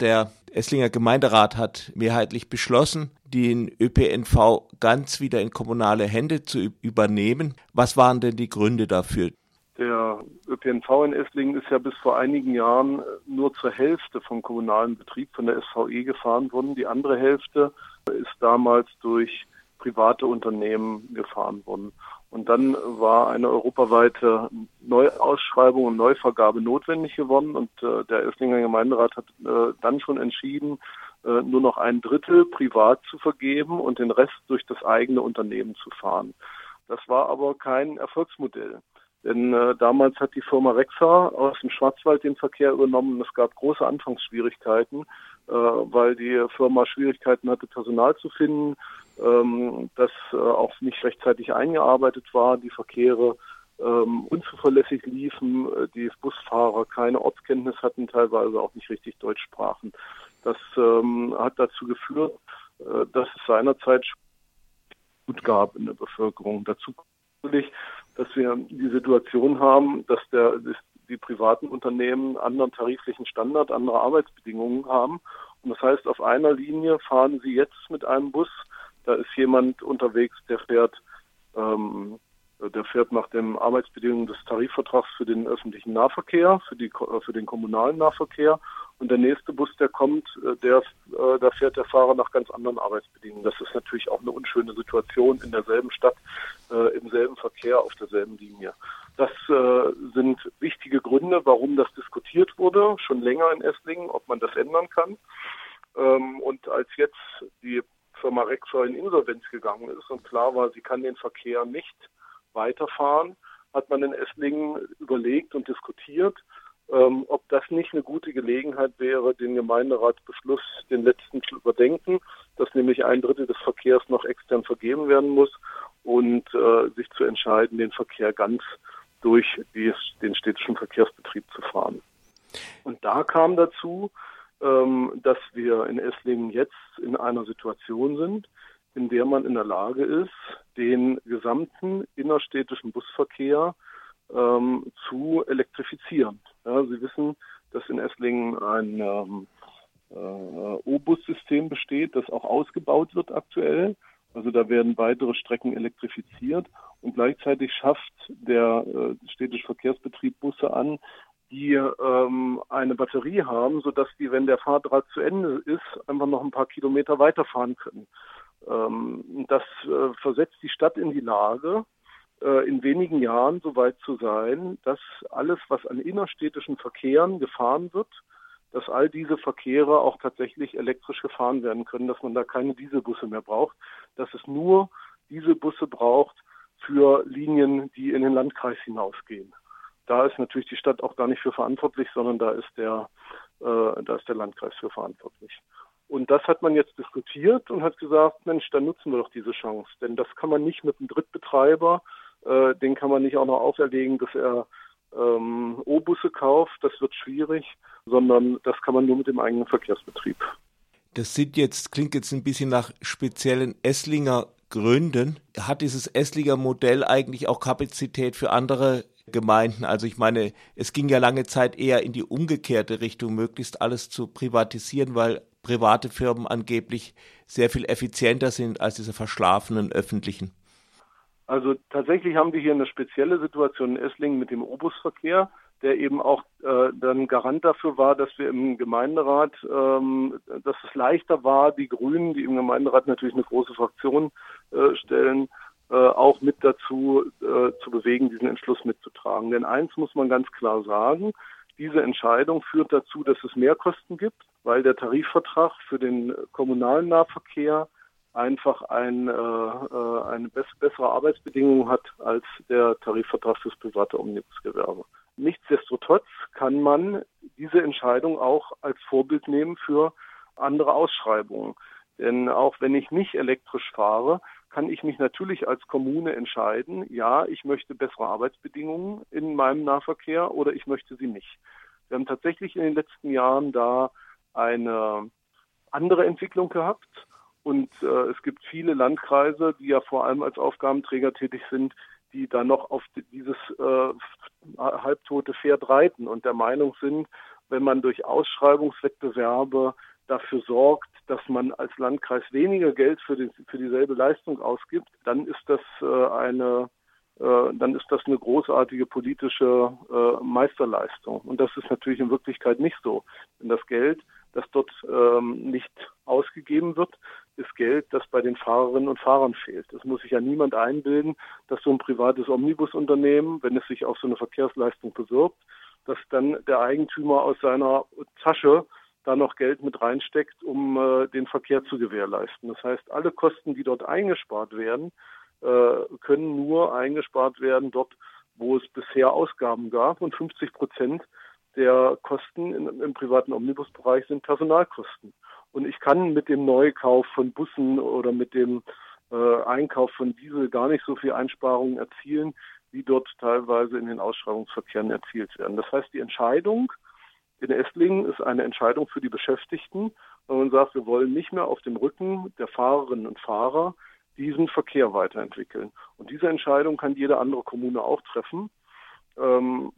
Der Esslinger Gemeinderat hat mehrheitlich beschlossen, den ÖPNV ganz wieder in kommunale Hände zu übernehmen. Was waren denn die Gründe dafür? Der ÖPNV in Esslingen ist ja bis vor einigen Jahren nur zur Hälfte vom kommunalen Betrieb von der SVE gefahren worden. Die andere Hälfte ist damals durch private Unternehmen gefahren worden. Und dann war eine europaweite Neuausschreibung und Neuvergabe notwendig geworden. Und äh, der Esslinger Gemeinderat hat äh, dann schon entschieden, äh, nur noch ein Drittel privat zu vergeben und den Rest durch das eigene Unternehmen zu fahren. Das war aber kein Erfolgsmodell. Denn äh, damals hat die Firma Rexa aus dem Schwarzwald den Verkehr übernommen. Es gab große Anfangsschwierigkeiten, äh, weil die Firma Schwierigkeiten hatte, Personal zu finden, ähm, das äh, auch nicht rechtzeitig eingearbeitet war, die Verkehre ähm, unzuverlässig liefen, äh, die Busfahrer keine Ortskenntnis hatten, teilweise auch nicht richtig Deutsch sprachen. Das ähm, hat dazu geführt, äh, dass es seinerzeit gut gab in der Bevölkerung. Dazu natürlich, dass wir die Situation haben, dass der, die privaten Unternehmen anderen tariflichen Standard, andere Arbeitsbedingungen haben. Und das heißt, auf einer Linie fahren sie jetzt mit einem Bus, da ist jemand unterwegs, der fährt, ähm, der fährt nach den Arbeitsbedingungen des Tarifvertrags für den öffentlichen Nahverkehr, für, die, für den kommunalen Nahverkehr und der nächste Bus, der kommt, äh, der, äh, da fährt der Fahrer nach ganz anderen Arbeitsbedingungen. Das ist natürlich auch eine unschöne Situation in derselben Stadt, äh, im selben Verkehr, auf derselben Linie. Das äh, sind wichtige Gründe, warum das diskutiert wurde, schon länger in Esslingen, ob man das ändern kann. Ähm, und als jetzt die Firma Rexor in Insolvenz gegangen ist und klar war, sie kann den Verkehr nicht weiterfahren, hat man in Esslingen überlegt und diskutiert, ähm, ob das nicht eine gute Gelegenheit wäre, den Gemeinderatsbeschluss, den letzten zu überdenken, dass nämlich ein Drittel des Verkehrs noch extern vergeben werden muss und äh, sich zu entscheiden, den Verkehr ganz durch die, den städtischen Verkehrsbetrieb zu fahren. Und da kam dazu, ähm, dass wir in Esslingen jetzt in einer Situation sind, in der man in der Lage ist, den gesamten innerstädtischen Busverkehr ähm, zu elektrifizieren. Ja, Sie wissen, dass in Esslingen ein ähm, äh, O-Bus-System besteht, das auch ausgebaut wird aktuell. Also da werden weitere Strecken elektrifiziert und gleichzeitig schafft der äh, städtische Verkehrsbetrieb Busse an, die ähm, eine Batterie haben, sodass die, wenn der Fahrdraht zu Ende ist, einfach noch ein paar Kilometer weiterfahren können. Ähm, das äh, versetzt die Stadt in die Lage, äh, in wenigen Jahren so weit zu sein, dass alles, was an innerstädtischen Verkehren gefahren wird, dass all diese Verkehre auch tatsächlich elektrisch gefahren werden können, dass man da keine Dieselbusse mehr braucht, dass es nur diese Busse braucht für Linien, die in den Landkreis hinausgehen. Da ist natürlich die Stadt auch gar nicht für verantwortlich, sondern da ist der, äh, da ist der Landkreis für verantwortlich. Und das hat man jetzt diskutiert und hat gesagt, Mensch, dann nutzen wir doch diese Chance. Denn das kann man nicht mit einem Drittbetreiber äh, den kann man nicht auch noch auferlegen, dass er ähm, O-Busse kauft. Das wird schwierig, sondern das kann man nur mit dem eigenen Verkehrsbetrieb. Das sind jetzt, klingt jetzt ein bisschen nach speziellen Esslinger Gründen. Hat dieses Esslinger Modell eigentlich auch Kapazität für andere Gemeinden? Also ich meine, es ging ja lange Zeit eher in die umgekehrte Richtung, möglichst alles zu privatisieren, weil private Firmen angeblich sehr viel effizienter sind als diese verschlafenen öffentlichen. Also tatsächlich haben wir hier eine spezielle Situation in Esslingen mit dem Obusverkehr, der eben auch äh, dann Garant dafür war, dass wir im Gemeinderat, ähm, dass es leichter war, die Grünen, die im Gemeinderat natürlich eine große Fraktion äh, stellen, äh, auch mit dazu äh, zu bewegen, diesen Entschluss mitzutragen. Denn eins muss man ganz klar sagen, diese Entscheidung führt dazu, dass es Mehrkosten gibt, weil der Tarifvertrag für den kommunalen Nahverkehr einfach ein, äh, äh eine bessere Arbeitsbedingung hat als der Tarifvertrag fürs private Omnibusgewerbe. Nichtsdestotrotz kann man diese Entscheidung auch als Vorbild nehmen für andere Ausschreibungen. Denn auch wenn ich nicht elektrisch fahre, kann ich mich natürlich als Kommune entscheiden, ja, ich möchte bessere Arbeitsbedingungen in meinem Nahverkehr oder ich möchte sie nicht. Wir haben tatsächlich in den letzten Jahren da eine andere Entwicklung gehabt. Und äh, es gibt viele Landkreise, die ja vor allem als Aufgabenträger tätig sind, die da noch auf dieses äh, halbtote Pferd reiten und der Meinung sind, wenn man durch Ausschreibungswettbewerbe dafür sorgt, dass man als Landkreis weniger Geld für, die, für dieselbe Leistung ausgibt, dann ist das äh, eine äh, dann ist das eine großartige politische äh, Meisterleistung. Und das ist natürlich in Wirklichkeit nicht so. Denn das Geld, das dort ähm, nicht ausgegeben wird, ist Geld, das bei den Fahrerinnen und Fahrern fehlt. Das muss sich ja niemand einbilden, dass so ein privates Omnibusunternehmen, wenn es sich auf so eine Verkehrsleistung bewirbt, dass dann der Eigentümer aus seiner Tasche da noch Geld mit reinsteckt, um äh, den Verkehr zu gewährleisten. Das heißt, alle Kosten, die dort eingespart werden, äh, können nur eingespart werden dort, wo es bisher Ausgaben gab. Und 50 Prozent der Kosten in, im privaten Omnibusbereich sind Personalkosten. Und ich kann mit dem Neukauf von Bussen oder mit dem äh, Einkauf von Diesel gar nicht so viel Einsparungen erzielen, wie dort teilweise in den Ausschreibungsverkehren erzielt werden. Das heißt, die Entscheidung in Esslingen ist eine Entscheidung für die Beschäftigten, weil man sagt, wir wollen nicht mehr auf dem Rücken der Fahrerinnen und Fahrer diesen Verkehr weiterentwickeln. Und diese Entscheidung kann jede andere Kommune auch treffen. Ähm,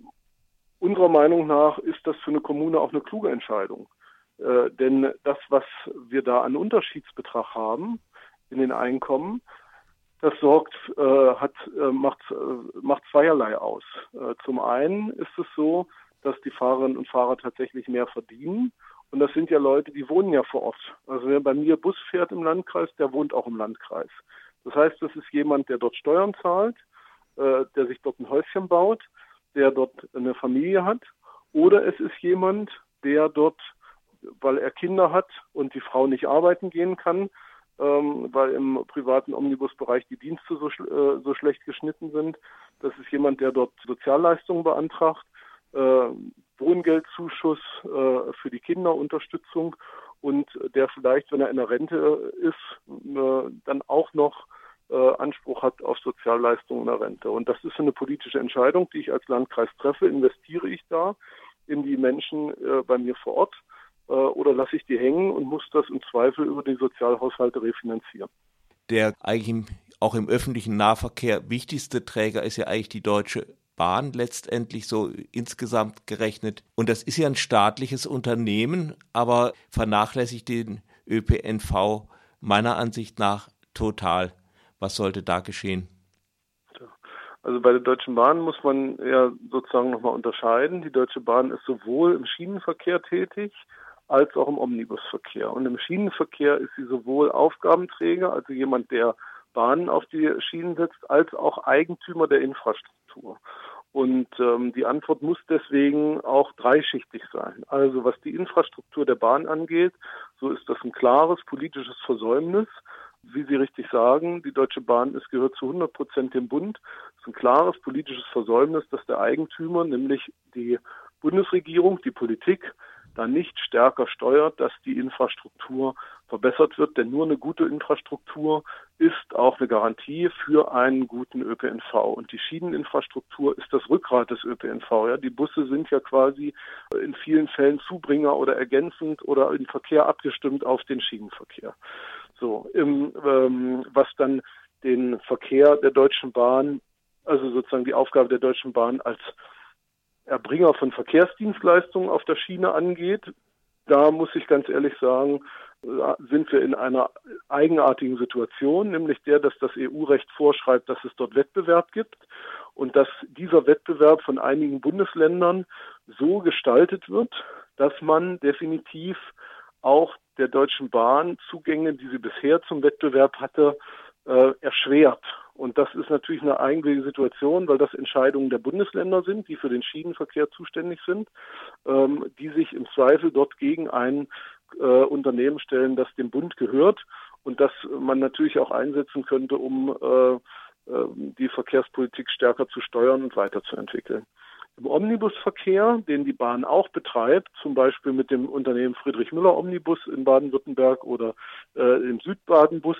unserer Meinung nach ist das für eine Kommune auch eine kluge Entscheidung. Äh, denn das, was wir da an Unterschiedsbetrag haben in den Einkommen, das sorgt, äh, hat, äh, macht, äh, macht zweierlei aus. Äh, zum einen ist es so, dass die Fahrerinnen und Fahrer tatsächlich mehr verdienen und das sind ja Leute, die wohnen ja vor Ort. Also wer bei mir Bus fährt im Landkreis, der wohnt auch im Landkreis. Das heißt, das ist jemand, der dort Steuern zahlt, äh, der sich dort ein Häuschen baut, der dort eine Familie hat. Oder es ist jemand, der dort, weil er Kinder hat und die Frau nicht arbeiten gehen kann, ähm, weil im privaten Omnibusbereich die Dienste so, äh, so schlecht geschnitten sind. Das ist jemand, der dort Sozialleistungen beantragt Wohngeldzuschuss äh, für die Kinderunterstützung und der vielleicht, wenn er in der Rente ist, äh, dann auch noch äh, Anspruch hat auf Sozialleistungen in der Rente. Und das ist eine politische Entscheidung, die ich als Landkreis treffe. Investiere ich da in die Menschen äh, bei mir vor Ort äh, oder lasse ich die hängen und muss das im Zweifel über die Sozialhaushalte refinanzieren? Der eigentlich auch im öffentlichen Nahverkehr wichtigste Träger ist ja eigentlich die Deutsche Bahn letztendlich so insgesamt gerechnet. Und das ist ja ein staatliches Unternehmen, aber vernachlässigt den ÖPNV meiner Ansicht nach total. Was sollte da geschehen? Also bei der Deutschen Bahn muss man ja sozusagen nochmal unterscheiden. Die Deutsche Bahn ist sowohl im Schienenverkehr tätig als auch im Omnibusverkehr. Und im Schienenverkehr ist sie sowohl Aufgabenträger, also jemand, der Bahnen auf die Schienen setzt, als auch Eigentümer der Infrastruktur. Und ähm, die Antwort muss deswegen auch dreischichtig sein. Also was die Infrastruktur der Bahn angeht, so ist das ein klares politisches Versäumnis. Wie Sie richtig sagen, die Deutsche Bahn ist, gehört zu 100 Prozent dem Bund. Es ist ein klares politisches Versäumnis, dass der Eigentümer, nämlich die Bundesregierung, die Politik, da nicht stärker steuert, dass die Infrastruktur verbessert wird. Denn nur eine gute Infrastruktur ist auch eine Garantie für einen guten ÖPNV. Und die Schieneninfrastruktur ist das Rückgrat des ÖPNV. Ja, die Busse sind ja quasi in vielen Fällen Zubringer oder ergänzend oder im Verkehr abgestimmt auf den Schienenverkehr. So, im, ähm, was dann den Verkehr der Deutschen Bahn, also sozusagen die Aufgabe der Deutschen Bahn als Erbringer von Verkehrsdienstleistungen auf der Schiene angeht, da muss ich ganz ehrlich sagen, sind wir in einer eigenartigen Situation, nämlich der, dass das EU-Recht vorschreibt, dass es dort Wettbewerb gibt und dass dieser Wettbewerb von einigen Bundesländern so gestaltet wird, dass man definitiv auch der Deutschen Bahn Zugänge, die sie bisher zum Wettbewerb hatte, äh, erschwert. Und das ist natürlich eine eigenwillige Situation, weil das Entscheidungen der Bundesländer sind, die für den Schienenverkehr zuständig sind, ähm, die sich im Zweifel dort gegen ein äh, Unternehmen stellen, das dem Bund gehört und das man natürlich auch einsetzen könnte, um äh, äh die Verkehrspolitik stärker zu steuern und weiterzuentwickeln. Im Omnibusverkehr, den die Bahn auch betreibt, zum Beispiel mit dem Unternehmen Friedrich Müller Omnibus in Baden-Württemberg oder äh, im Südbadenbus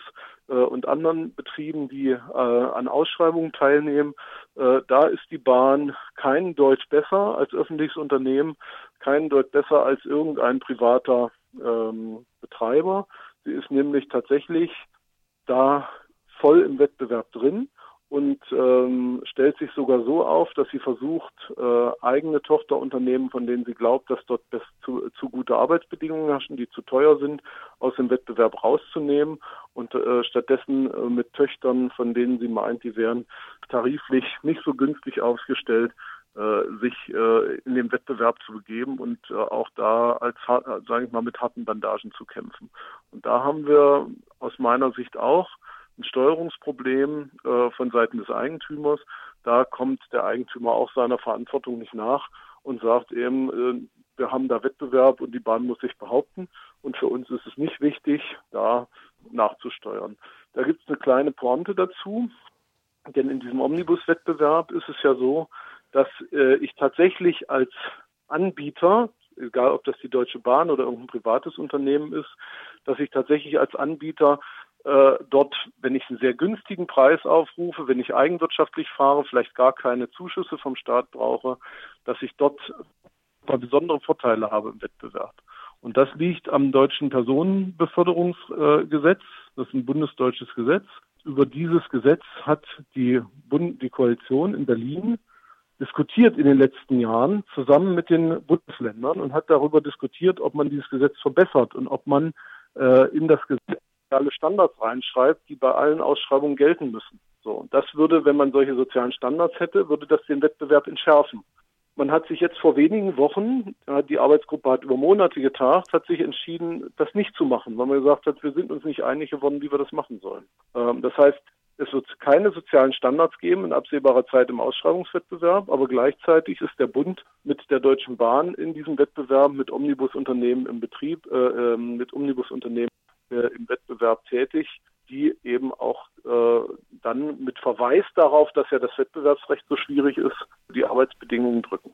äh, und anderen Betrieben, die äh, an Ausschreibungen teilnehmen, äh, da ist die Bahn kein Deut besser als öffentliches Unternehmen, kein Deut besser als irgendein privater ähm, Betreiber. Sie ist nämlich tatsächlich da voll im Wettbewerb drin und ähm, stellt sich sogar so auf, dass sie versucht, äh, eigene Tochterunternehmen, von denen sie glaubt, dass dort zu, zu gute Arbeitsbedingungen herrschen, die zu teuer sind, aus dem Wettbewerb rauszunehmen und äh, stattdessen äh, mit Töchtern, von denen sie meint, die wären tariflich nicht so günstig aufgestellt, äh, sich äh, in den Wettbewerb zu begeben und äh, auch da als, sage ich mal, mit harten Bandagen zu kämpfen. Und da haben wir aus meiner Sicht auch ein Steuerungsproblem äh, von Seiten des Eigentümers. Da kommt der Eigentümer auch seiner Verantwortung nicht nach und sagt eben, äh, wir haben da Wettbewerb und die Bahn muss sich behaupten. Und für uns ist es nicht wichtig, da nachzusteuern. Da gibt es eine kleine Pointe dazu, denn in diesem Omnibus-Wettbewerb ist es ja so, dass äh, ich tatsächlich als Anbieter, egal ob das die Deutsche Bahn oder irgendein privates Unternehmen ist, dass ich tatsächlich als Anbieter äh, dort, wenn ich einen sehr günstigen Preis aufrufe, wenn ich eigenwirtschaftlich fahre, vielleicht gar keine Zuschüsse vom Staat brauche, dass ich dort besondere Vorteile habe im Wettbewerb. Und das liegt am deutschen Personenbeförderungsgesetz. Das ist ein bundesdeutsches Gesetz. Über dieses Gesetz hat die, Bund die Koalition in Berlin diskutiert in den letzten Jahren zusammen mit den Bundesländern und hat darüber diskutiert, ob man dieses Gesetz verbessert und ob man äh, in das Gesetz soziale Standards reinschreibt, die bei allen Ausschreibungen gelten müssen. So, und das würde, wenn man solche sozialen Standards hätte, würde das den Wettbewerb entschärfen. Man hat sich jetzt vor wenigen Wochen, die Arbeitsgruppe hat über Monate getagt, hat sich entschieden, das nicht zu machen, weil man gesagt hat, wir sind uns nicht einig geworden, wie wir das machen sollen. Ähm, das heißt, es wird keine sozialen Standards geben in absehbarer Zeit im Ausschreibungswettbewerb, aber gleichzeitig ist der Bund mit der Deutschen Bahn in diesem Wettbewerb mit Omnibusunternehmen im Betrieb, äh, ähm, mit Omnibusunternehmen im Wettbewerb tätig, die eben auch äh, dann mit Verweis darauf, dass ja das Wettbewerbsrecht so schwierig ist, die Arbeitsbedingungen drücken.